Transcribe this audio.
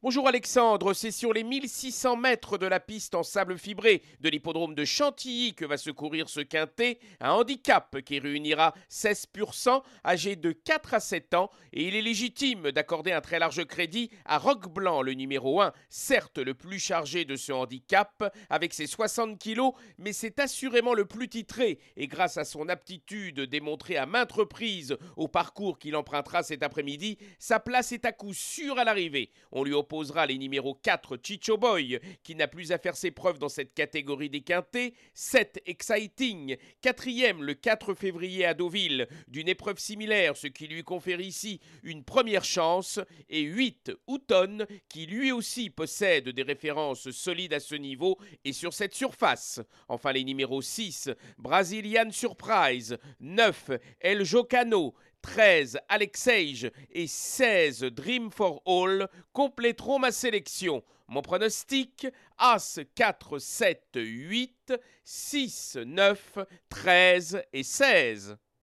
Bonjour Alexandre, c'est sur les 1600 mètres de la piste en sable fibré de l'hippodrome de Chantilly que va se courir ce quintet, un handicap qui réunira 16% âgés de 4 à 7 ans et il est légitime d'accorder un très large crédit à Roc Blanc, le numéro 1, certes le plus chargé de ce handicap avec ses 60 kilos, mais c'est assurément le plus titré et grâce à son aptitude démontrée à maintes reprises au parcours qu'il empruntera cet après-midi, sa place est à coup sûr à l'arrivée. On lui opposera les numéros 4 Chicho Boy, qui n'a plus à faire ses preuves dans cette catégorie des quintés, 7 Exciting, quatrième le 4 février à Deauville, d'une épreuve similaire, ce qui lui confère ici une première chance, et 8 Houton, qui lui aussi possède des références solides à ce niveau et sur cette surface. Enfin les numéros 6 Brazilian Surprise, 9 El Jocano, 13 Alexeige et 16 Dream for All compléteront ma sélection. Mon pronostic As 4, 7, 8, 6, 9, 13 et 16.